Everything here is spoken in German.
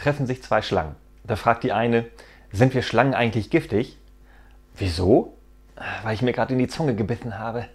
treffen sich zwei Schlangen. Da fragt die eine, sind wir Schlangen eigentlich giftig? Wieso? Weil ich mir gerade in die Zunge gebissen habe.